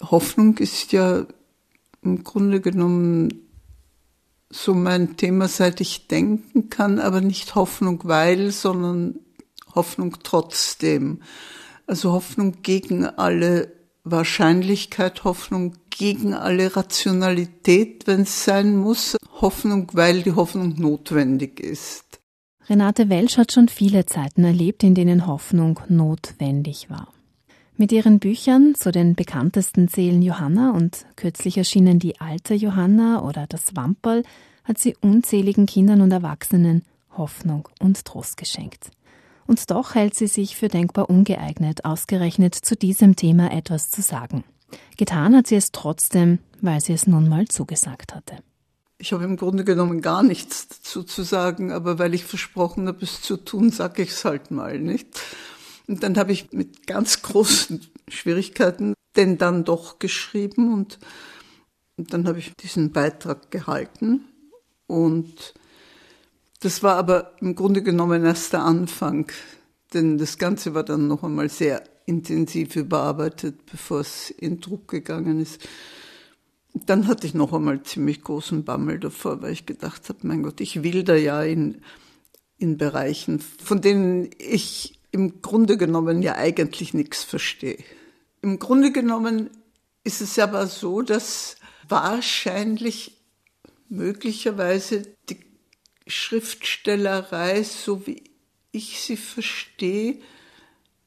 Hoffnung ist ja im Grunde genommen so mein Thema, seit ich denken kann, aber nicht Hoffnung weil, sondern Hoffnung trotzdem. Also Hoffnung gegen alle Wahrscheinlichkeit, Hoffnung gegen alle Rationalität, wenn es sein muss, Hoffnung, weil die Hoffnung notwendig ist. Renate Welsch hat schon viele Zeiten erlebt, in denen Hoffnung notwendig war. Mit ihren Büchern zu den bekanntesten zählen Johanna und kürzlich erschienen Die alte Johanna oder Das Wamperl hat sie unzähligen Kindern und Erwachsenen Hoffnung und Trost geschenkt. Und doch hält sie sich für denkbar ungeeignet, ausgerechnet zu diesem Thema etwas zu sagen. Getan hat sie es trotzdem, weil sie es nun mal zugesagt hatte. Ich habe im Grunde genommen gar nichts dazu zu sagen, aber weil ich versprochen habe, es zu tun, sage ich es halt mal, nicht? Und dann habe ich mit ganz großen Schwierigkeiten denn dann doch geschrieben und, und dann habe ich diesen Beitrag gehalten. Und das war aber im Grunde genommen erst der Anfang, denn das Ganze war dann noch einmal sehr intensiv überarbeitet, bevor es in Druck gegangen ist. Dann hatte ich noch einmal ziemlich großen Bammel davor, weil ich gedacht habe, mein Gott, ich will da ja in, in Bereichen, von denen ich im Grunde genommen ja eigentlich nichts verstehe. Im Grunde genommen ist es aber so, dass wahrscheinlich möglicherweise die Schriftstellerei, so wie ich sie verstehe,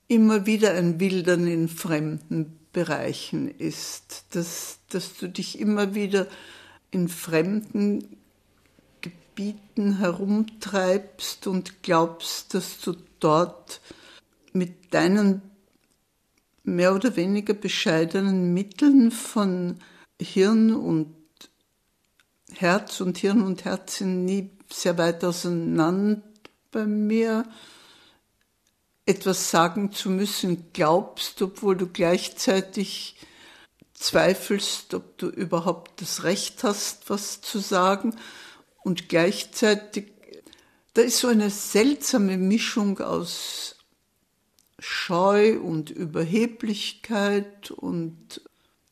immer wieder ein Wildern in fremden Bereichen ist, dass, dass du dich immer wieder in fremden Gebieten herumtreibst und glaubst, dass du dort mit deinen mehr oder weniger bescheidenen Mitteln von Hirn und Herz und Hirn und Herz sind nie sehr weit auseinander bei mir, etwas sagen zu müssen glaubst, obwohl du gleichzeitig zweifelst, ob du überhaupt das Recht hast, was zu sagen und gleichzeitig da ist so eine seltsame Mischung aus Scheu und Überheblichkeit und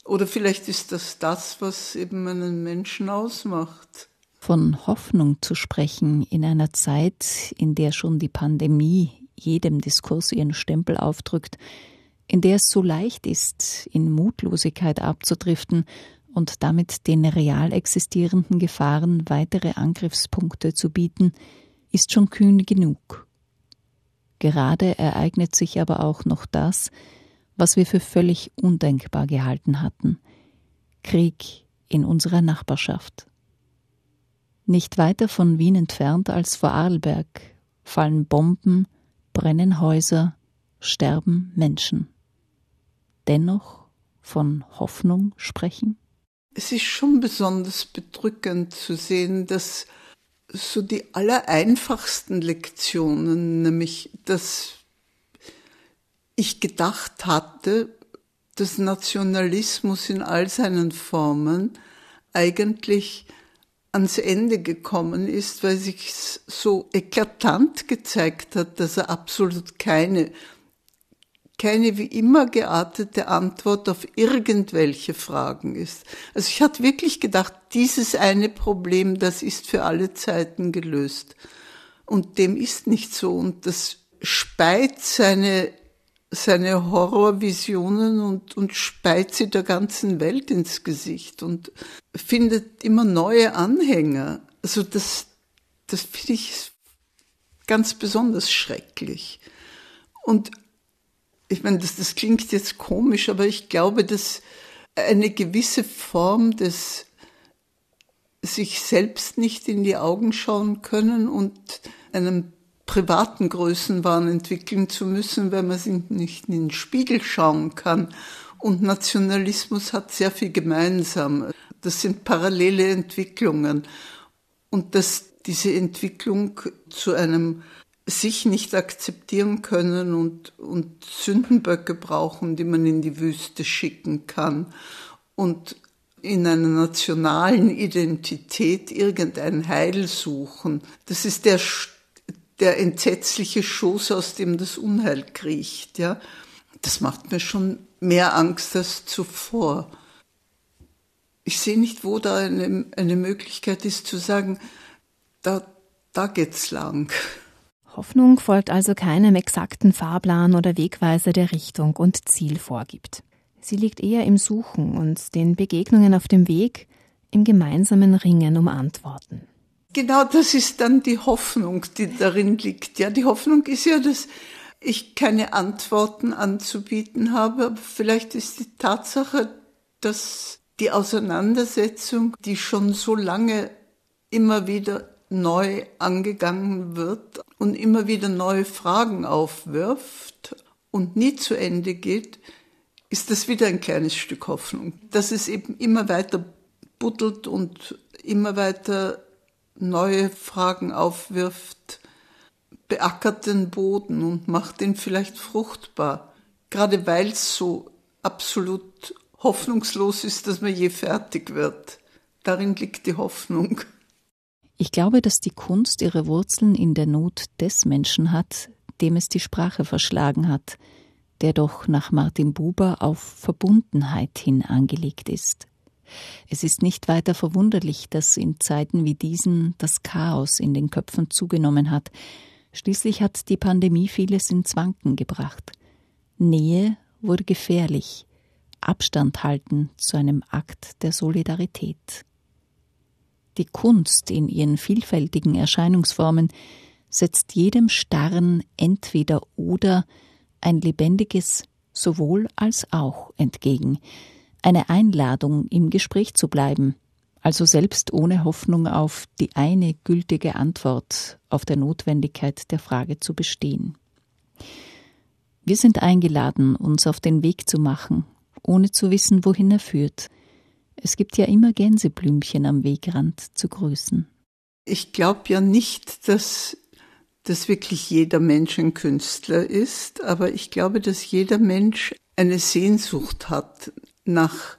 oder vielleicht ist das das, was eben einen Menschen ausmacht. Von Hoffnung zu sprechen in einer Zeit, in der schon die Pandemie jedem Diskurs ihren Stempel aufdrückt, in der es so leicht ist, in Mutlosigkeit abzudriften und damit den real existierenden Gefahren weitere Angriffspunkte zu bieten, ist schon kühn genug. Gerade ereignet sich aber auch noch das, was wir für völlig undenkbar gehalten hatten Krieg in unserer Nachbarschaft. Nicht weiter von Wien entfernt als vor Arlberg fallen Bomben, brennen Häuser, sterben Menschen. Dennoch von Hoffnung sprechen? Es ist schon besonders bedrückend zu sehen, dass so die allereinfachsten Lektionen, nämlich dass ich gedacht hatte, dass Nationalismus in all seinen Formen eigentlich ans Ende gekommen ist, weil sich so eklatant gezeigt hat, dass er absolut keine keine wie immer geartete Antwort auf irgendwelche Fragen ist. Also ich hatte wirklich gedacht, dieses eine Problem, das ist für alle Zeiten gelöst. Und dem ist nicht so. Und das speit seine, seine Horrorvisionen und, und speit sie der ganzen Welt ins Gesicht und findet immer neue Anhänger. Also das, das finde ich ganz besonders schrecklich. Und ich meine, das, das klingt jetzt komisch, aber ich glaube, dass eine gewisse Form des sich selbst nicht in die Augen schauen können und einen privaten Größenwahn entwickeln zu müssen, weil man nicht in den Spiegel schauen kann. Und Nationalismus hat sehr viel gemeinsam. Das sind parallele Entwicklungen. Und dass diese Entwicklung zu einem sich nicht akzeptieren können und, und Sündenböcke brauchen, die man in die Wüste schicken kann und in einer nationalen Identität irgendein Heil suchen. Das ist der, der entsetzliche Schoß, aus dem das Unheil kriecht, ja. Das macht mir schon mehr Angst als zuvor. Ich sehe nicht, wo da eine, eine Möglichkeit ist zu sagen, da, da geht's lang. Hoffnung folgt also keinem exakten Fahrplan oder Wegweiser, der Richtung und Ziel vorgibt. Sie liegt eher im Suchen und den Begegnungen auf dem Weg, im gemeinsamen Ringen um Antworten. Genau das ist dann die Hoffnung, die darin liegt. Ja, die Hoffnung ist ja, dass ich keine Antworten anzubieten habe, aber vielleicht ist die Tatsache, dass die Auseinandersetzung, die schon so lange immer wieder neu angegangen wird und immer wieder neue Fragen aufwirft und nie zu Ende geht, ist das wieder ein kleines Stück Hoffnung, dass es eben immer weiter buddelt und immer weiter neue Fragen aufwirft, beackert den Boden und macht ihn vielleicht fruchtbar. Gerade weil es so absolut hoffnungslos ist, dass man je fertig wird. Darin liegt die Hoffnung. Ich glaube, dass die Kunst ihre Wurzeln in der Not des Menschen hat, dem es die Sprache verschlagen hat, der doch nach Martin Buber auf Verbundenheit hin angelegt ist. Es ist nicht weiter verwunderlich, dass in Zeiten wie diesen das Chaos in den Köpfen zugenommen hat. Schließlich hat die Pandemie vieles ins Wanken gebracht. Nähe wurde gefährlich, Abstand halten zu einem Akt der Solidarität. Die Kunst in ihren vielfältigen Erscheinungsformen setzt jedem starren entweder oder ein lebendiges sowohl als auch entgegen, eine Einladung, im Gespräch zu bleiben, also selbst ohne Hoffnung auf die eine gültige Antwort auf der Notwendigkeit der Frage zu bestehen. Wir sind eingeladen, uns auf den Weg zu machen, ohne zu wissen, wohin er führt. Es gibt ja immer Gänseblümchen am Wegrand zu grüßen. Ich glaube ja nicht, dass, dass wirklich jeder Mensch ein Künstler ist, aber ich glaube, dass jeder Mensch eine Sehnsucht hat nach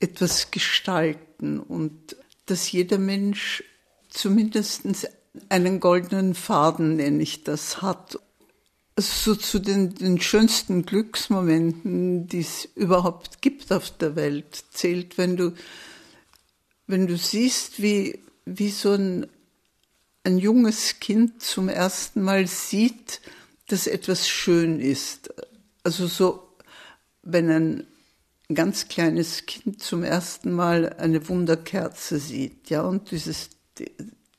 etwas gestalten und dass jeder Mensch zumindest einen goldenen Faden, nenne ich das, hat. Also so zu den, den schönsten Glücksmomenten, die es überhaupt gibt auf der Welt, zählt, wenn du, wenn du siehst, wie, wie so ein, ein junges Kind zum ersten Mal sieht, dass etwas schön ist. Also so, wenn ein ganz kleines Kind zum ersten Mal eine Wunderkerze sieht, ja, und dieses,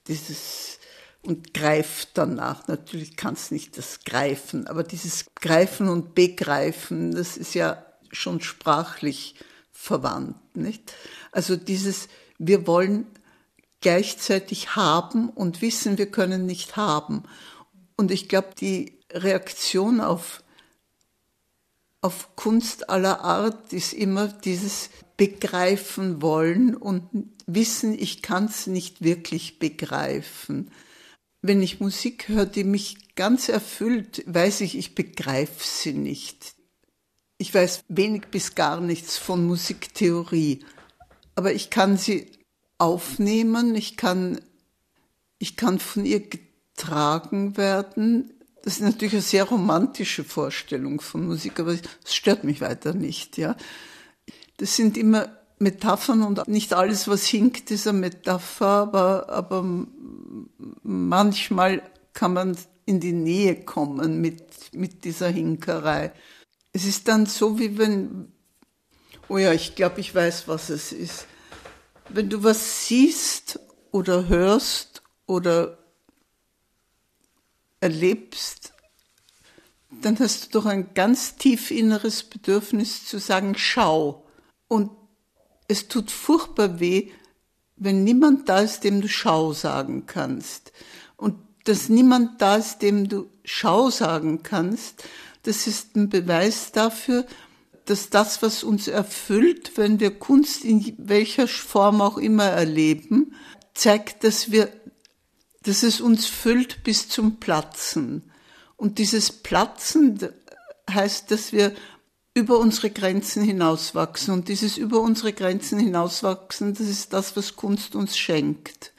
dieses, und greift danach. Natürlich kann es nicht das Greifen, aber dieses Greifen und Begreifen, das ist ja schon sprachlich verwandt, nicht? Also dieses, wir wollen gleichzeitig haben und wissen, wir können nicht haben. Und ich glaube, die Reaktion auf auf Kunst aller Art ist immer dieses Begreifen wollen und wissen, ich kann es nicht wirklich begreifen. Wenn ich Musik höre, die mich ganz erfüllt, weiß ich, ich begreife sie nicht. Ich weiß wenig bis gar nichts von Musiktheorie, aber ich kann sie aufnehmen, ich kann, ich kann von ihr getragen werden, das ist natürlich eine sehr romantische Vorstellung von Musik, aber es stört mich weiter nicht, ja. Das sind immer Metaphern und nicht alles, was hinkt, ist eine Metapher, aber, aber manchmal kann man in die Nähe kommen mit, mit dieser Hinkerei. Es ist dann so, wie wenn, oh ja, ich glaube, ich weiß, was es ist. Wenn du was siehst oder hörst oder erlebst, dann hast du doch ein ganz tief inneres Bedürfnis zu sagen, schau. Und es tut furchtbar weh, wenn niemand da ist, dem du schau sagen kannst. Und dass niemand da ist, dem du schau sagen kannst, das ist ein Beweis dafür, dass das, was uns erfüllt, wenn wir Kunst in welcher Form auch immer erleben, zeigt, dass wir dass es uns füllt bis zum Platzen. Und dieses Platzen heißt, dass wir über unsere Grenzen hinauswachsen. Und dieses über unsere Grenzen hinauswachsen, das ist das, was Kunst uns schenkt.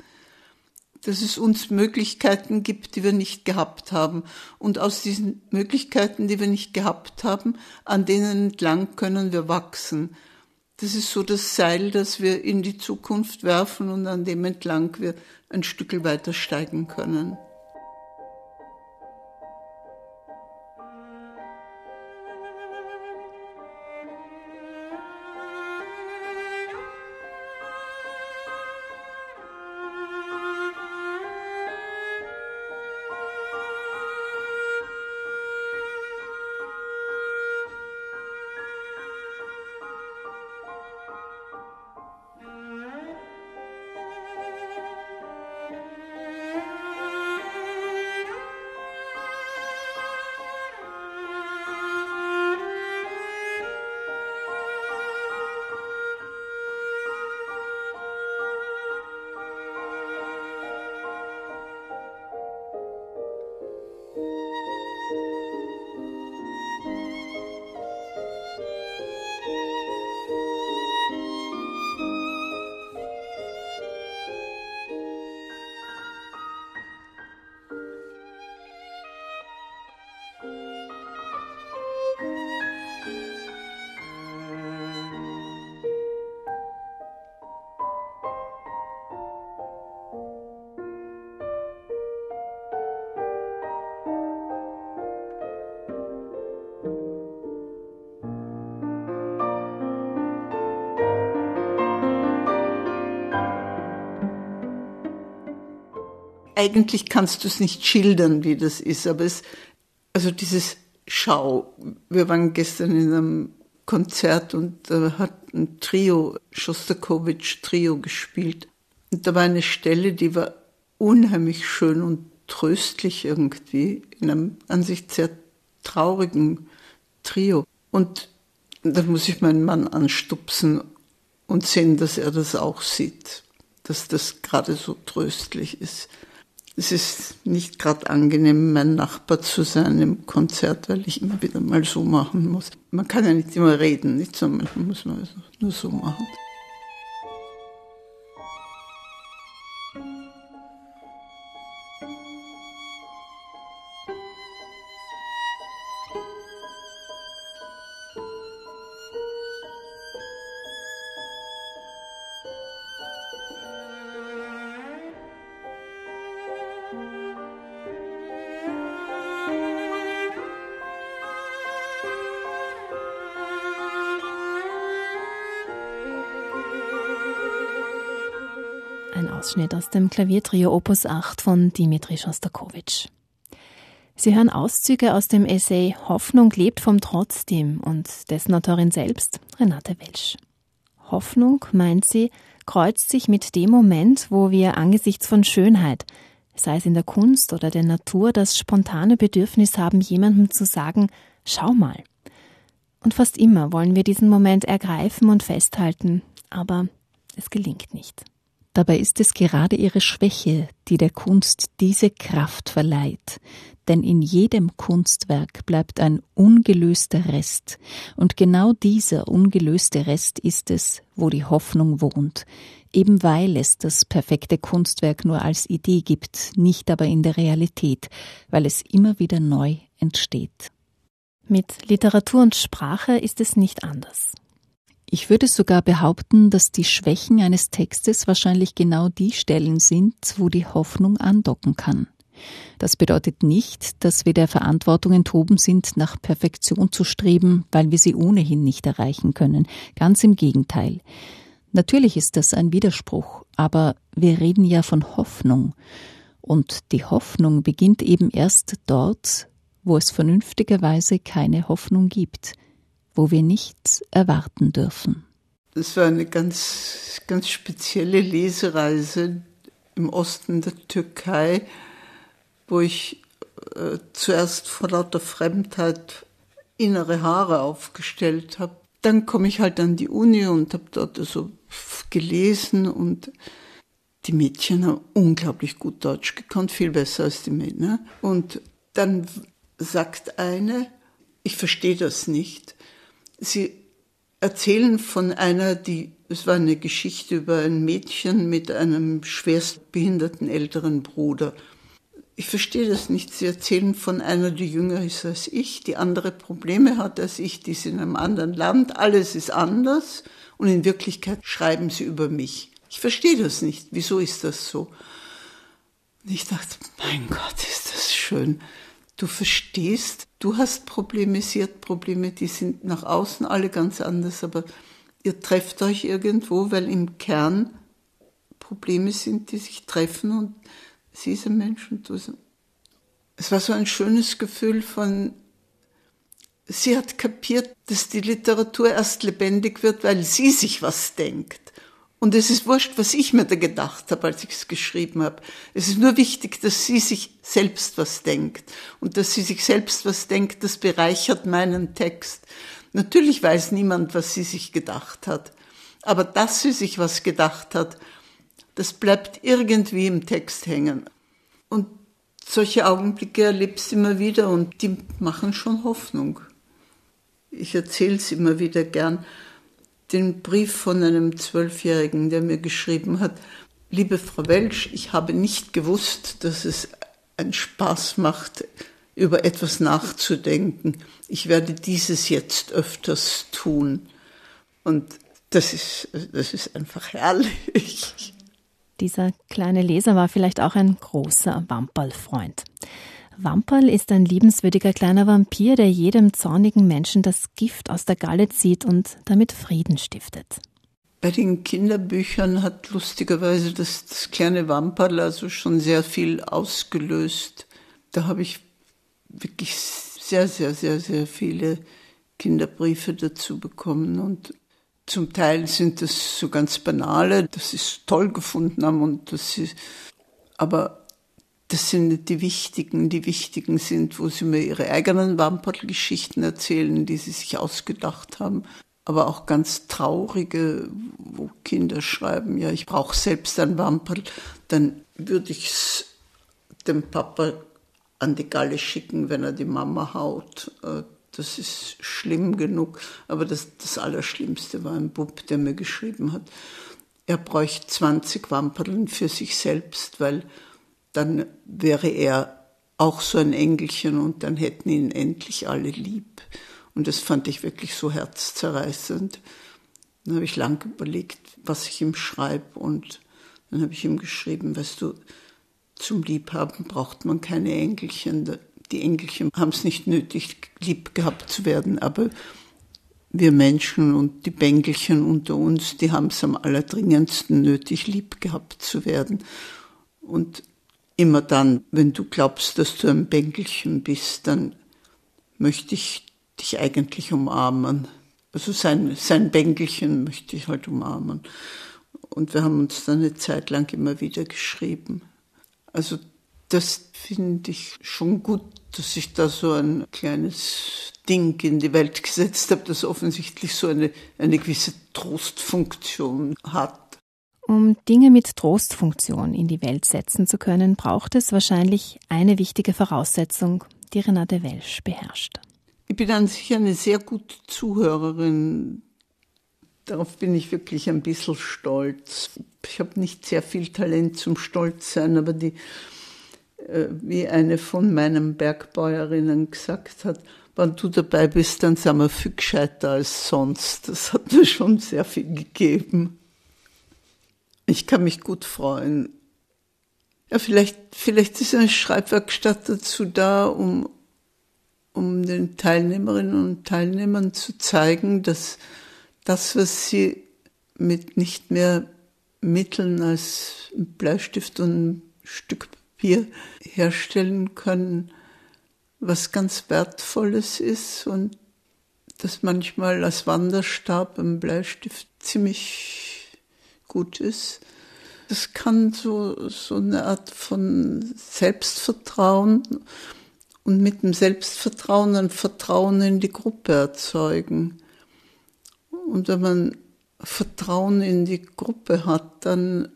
dass es uns Möglichkeiten gibt, die wir nicht gehabt haben. Und aus diesen Möglichkeiten, die wir nicht gehabt haben, an denen entlang können wir wachsen. Das ist so das Seil, das wir in die Zukunft werfen und an dem entlang wir ein Stück weiter steigen können. Eigentlich kannst du es nicht schildern, wie das ist, aber es, also dieses Schau. Wir waren gestern in einem Konzert und da hat ein Trio, Schostakowitsch Trio gespielt. Und da war eine Stelle, die war unheimlich schön und tröstlich irgendwie, in einem an sich sehr traurigen Trio. Und da muss ich meinen Mann anstupsen und sehen, dass er das auch sieht, dass das gerade so tröstlich ist. Es ist nicht gerade angenehm, mein Nachbar zu sein im Konzert, weil ich immer wieder mal so machen muss. Man kann ja nicht immer reden, nicht so, muss man also nur so machen. Ausschnitt aus dem Klaviertrio Opus 8 von Dimitri Schostakowitsch. Sie hören Auszüge aus dem Essay Hoffnung lebt vom Trotzdem und dessen Autorin selbst, Renate Welsch. Hoffnung, meint sie, kreuzt sich mit dem Moment, wo wir angesichts von Schönheit, sei es in der Kunst oder der Natur, das spontane Bedürfnis haben, jemandem zu sagen, schau mal. Und fast immer wollen wir diesen Moment ergreifen und festhalten, aber es gelingt nicht. Dabei ist es gerade ihre Schwäche, die der Kunst diese Kraft verleiht, denn in jedem Kunstwerk bleibt ein ungelöster Rest, und genau dieser ungelöste Rest ist es, wo die Hoffnung wohnt, eben weil es das perfekte Kunstwerk nur als Idee gibt, nicht aber in der Realität, weil es immer wieder neu entsteht. Mit Literatur und Sprache ist es nicht anders. Ich würde sogar behaupten, dass die Schwächen eines Textes wahrscheinlich genau die Stellen sind, wo die Hoffnung andocken kann. Das bedeutet nicht, dass wir der Verantwortung enthoben sind, nach Perfektion zu streben, weil wir sie ohnehin nicht erreichen können. Ganz im Gegenteil. Natürlich ist das ein Widerspruch, aber wir reden ja von Hoffnung. Und die Hoffnung beginnt eben erst dort, wo es vernünftigerweise keine Hoffnung gibt wo wir nichts erwarten dürfen. Das war eine ganz, ganz spezielle Lesereise im Osten der Türkei, wo ich äh, zuerst vor lauter Fremdheit innere Haare aufgestellt habe. Dann komme ich halt an die Uni und habe dort so gelesen und die Mädchen haben unglaublich gut Deutsch gekonnt, viel besser als die Männer. Und dann sagt eine, ich verstehe das nicht. Sie erzählen von einer, die, es war eine Geschichte über ein Mädchen mit einem schwerstbehinderten älteren Bruder. Ich verstehe das nicht. Sie erzählen von einer, die jünger ist als ich, die andere Probleme hat als ich, die ist in einem anderen Land, alles ist anders und in Wirklichkeit schreiben sie über mich. Ich verstehe das nicht. Wieso ist das so? Und ich dachte, mein Gott, ist das schön. Du verstehst, du hast Probleme, sie hat Probleme, die sind nach außen alle ganz anders, aber ihr trefft euch irgendwo, weil im Kern Probleme sind, die sich treffen und sie ist ein Mensch und du. Es war so ein schönes Gefühl von, sie hat kapiert, dass die Literatur erst lebendig wird, weil sie sich was denkt. Und es ist wurscht, was ich mir da gedacht habe, als ich es geschrieben habe. Es ist nur wichtig, dass sie sich selbst was denkt. Und dass sie sich selbst was denkt, das bereichert meinen Text. Natürlich weiß niemand, was sie sich gedacht hat. Aber dass sie sich was gedacht hat, das bleibt irgendwie im Text hängen. Und solche Augenblicke erlebst du immer wieder und die machen schon Hoffnung. Ich erzähle es immer wieder gern den Brief von einem Zwölfjährigen, der mir geschrieben hat, liebe Frau Welsch, ich habe nicht gewusst, dass es einen Spaß macht, über etwas nachzudenken. Ich werde dieses jetzt öfters tun. Und das ist, das ist einfach herrlich. Dieser kleine Leser war vielleicht auch ein großer Wamperl-Freund. Wamperl ist ein liebenswürdiger kleiner Vampir, der jedem zornigen Menschen das Gift aus der Galle zieht und damit Frieden stiftet. Bei den Kinderbüchern hat lustigerweise das, das kleine Wamperl also schon sehr viel ausgelöst. Da habe ich wirklich sehr, sehr, sehr, sehr viele Kinderbriefe dazu bekommen und zum Teil sind das so ganz banale, dass sie es toll gefunden haben und dass sie, aber das sind nicht die wichtigen. Die wichtigen sind, wo sie mir ihre eigenen Wamperl-Geschichten erzählen, die sie sich ausgedacht haben. Aber auch ganz traurige, wo Kinder schreiben, ja, ich brauche selbst ein Wamperl, dann würde ich es dem Papa an die Galle schicken, wenn er die Mama haut. Äh, das ist schlimm genug. Aber das, das Allerschlimmste war ein Bub, der mir geschrieben hat, er bräuchte 20 Wamperln für sich selbst, weil dann wäre er auch so ein Engelchen und dann hätten ihn endlich alle lieb. Und das fand ich wirklich so herzzerreißend. Dann habe ich lang überlegt, was ich ihm schreibe und dann habe ich ihm geschrieben, weißt du, zum Liebhaben braucht man keine Engelchen. Die Engelchen haben es nicht nötig, lieb gehabt zu werden, aber wir Menschen und die Bängelchen unter uns, die haben es am allerdringendsten nötig, lieb gehabt zu werden. Und Immer dann, wenn du glaubst, dass du ein Bänkelchen bist, dann möchte ich dich eigentlich umarmen. Also sein, sein Bänkelchen möchte ich halt umarmen. Und wir haben uns dann eine Zeit lang immer wieder geschrieben. Also das finde ich schon gut, dass ich da so ein kleines Ding in die Welt gesetzt habe, das offensichtlich so eine, eine gewisse Trostfunktion hat. Um Dinge mit Trostfunktion in die Welt setzen zu können, braucht es wahrscheinlich eine wichtige Voraussetzung, die Renate Welsch beherrscht. Ich bin an sich eine sehr gute Zuhörerin. Darauf bin ich wirklich ein bisschen stolz. Ich habe nicht sehr viel Talent zum Stolzsein, aber die, äh, wie eine von meinen Bergbäuerinnen gesagt hat, wenn du dabei bist, dann sind wir viel gescheiter als sonst. Das hat mir schon sehr viel gegeben. Ich kann mich gut freuen. Ja, vielleicht, vielleicht ist eine Schreibwerkstatt dazu da, um, um den Teilnehmerinnen und Teilnehmern zu zeigen, dass das, was sie mit nicht mehr Mitteln als Bleistift und ein Stück Papier herstellen können, was ganz Wertvolles ist und dass manchmal als Wanderstab ein Bleistift ziemlich gut ist. Das kann so, so eine Art von Selbstvertrauen und mit dem Selbstvertrauen ein Vertrauen in die Gruppe erzeugen. Und wenn man Vertrauen in die Gruppe hat, dann,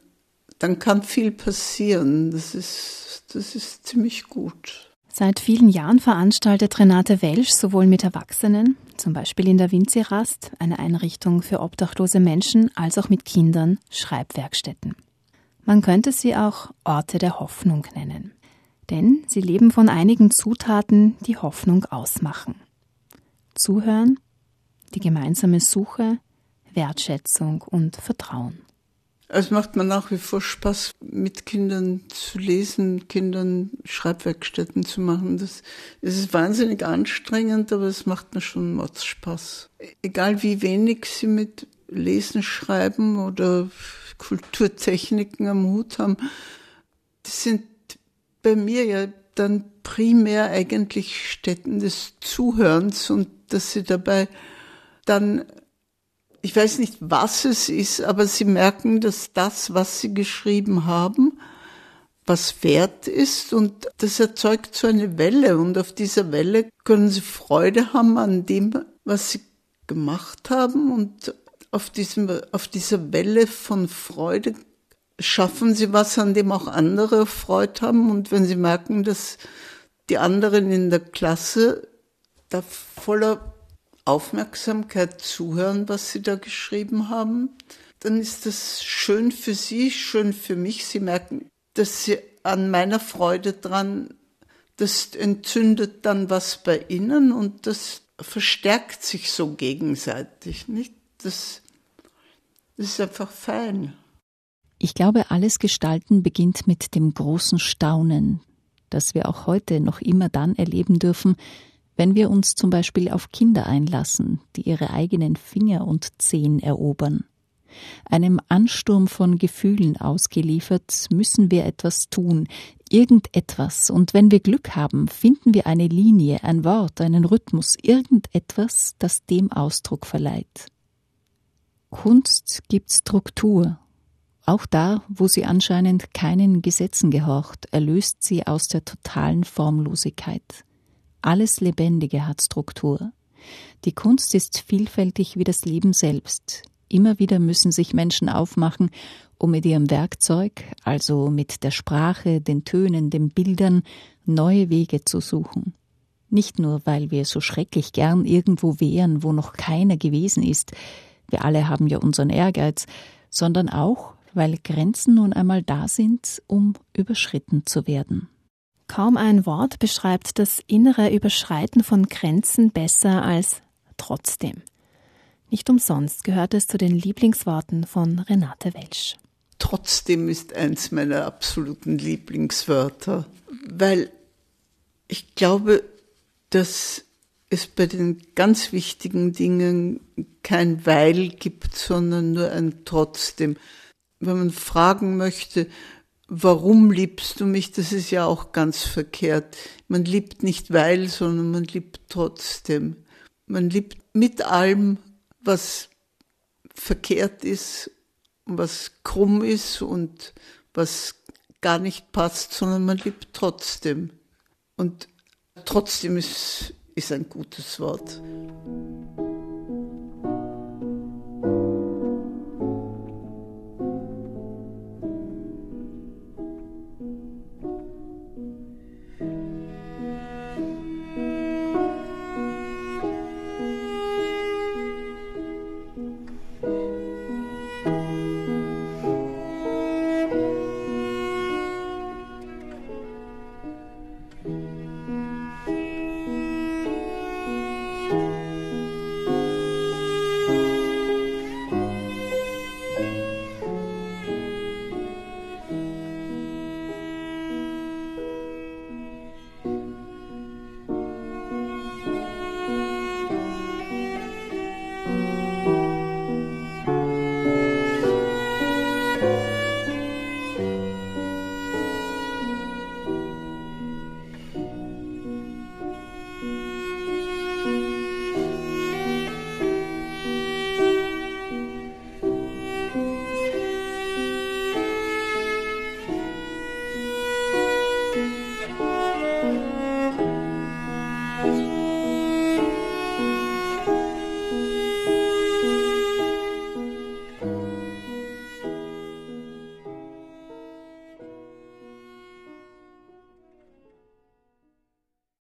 dann kann viel passieren. Das ist, das ist ziemlich gut. Seit vielen Jahren veranstaltet Renate Welsch sowohl mit Erwachsenen, zum Beispiel in der Winzirast, eine Einrichtung für obdachlose Menschen, als auch mit Kindern Schreibwerkstätten. Man könnte sie auch Orte der Hoffnung nennen. Denn sie leben von einigen Zutaten, die Hoffnung ausmachen. Zuhören, die gemeinsame Suche, Wertschätzung und Vertrauen. Es macht mir nach wie vor Spaß, mit Kindern zu lesen, Kindern Schreibwerkstätten zu machen. Das, das ist wahnsinnig anstrengend, aber es macht mir schon Mords Spaß. Egal wie wenig sie mit Lesen, Schreiben oder Kulturtechniken am Hut haben, das sind bei mir ja dann primär eigentlich Stätten des Zuhörens und dass sie dabei dann ich weiß nicht, was es ist, aber sie merken, dass das, was sie geschrieben haben, was wert ist und das erzeugt so eine Welle und auf dieser Welle können sie Freude haben an dem, was sie gemacht haben und auf diesem, auf dieser Welle von Freude schaffen sie was, an dem auch andere Freude haben und wenn sie merken, dass die anderen in der Klasse da voller Aufmerksamkeit zuhören, was Sie da geschrieben haben, dann ist das schön für Sie, schön für mich. Sie merken, dass Sie an meiner Freude dran, das entzündet dann was bei Ihnen und das verstärkt sich so gegenseitig, nicht? Das, das ist einfach fein. Ich glaube, alles Gestalten beginnt mit dem großen Staunen, das wir auch heute noch immer dann erleben dürfen, wenn wir uns zum Beispiel auf Kinder einlassen, die ihre eigenen Finger und Zehen erobern. Einem Ansturm von Gefühlen ausgeliefert, müssen wir etwas tun, irgendetwas, und wenn wir Glück haben, finden wir eine Linie, ein Wort, einen Rhythmus, irgendetwas, das dem Ausdruck verleiht. Kunst gibt Struktur. Auch da, wo sie anscheinend keinen Gesetzen gehorcht, erlöst sie aus der totalen Formlosigkeit. Alles Lebendige hat Struktur. Die Kunst ist vielfältig wie das Leben selbst. Immer wieder müssen sich Menschen aufmachen, um mit ihrem Werkzeug, also mit der Sprache, den Tönen, den Bildern, neue Wege zu suchen. Nicht nur, weil wir so schrecklich gern irgendwo wären, wo noch keiner gewesen ist, wir alle haben ja unseren Ehrgeiz, sondern auch, weil Grenzen nun einmal da sind, um überschritten zu werden. Kaum ein Wort beschreibt das innere Überschreiten von Grenzen besser als trotzdem. Nicht umsonst gehört es zu den Lieblingsworten von Renate Welsch. Trotzdem ist eins meiner absoluten Lieblingswörter, weil ich glaube, dass es bei den ganz wichtigen Dingen kein Weil gibt, sondern nur ein Trotzdem. Wenn man fragen möchte, warum liebst du mich, das ist ja auch ganz verkehrt. Man liebt nicht weil, sondern man liebt trotzdem. Man liebt mit allem, was verkehrt ist, was krumm ist und was gar nicht passt, sondern man liebt trotzdem. Und trotzdem ist, ist ein gutes Wort.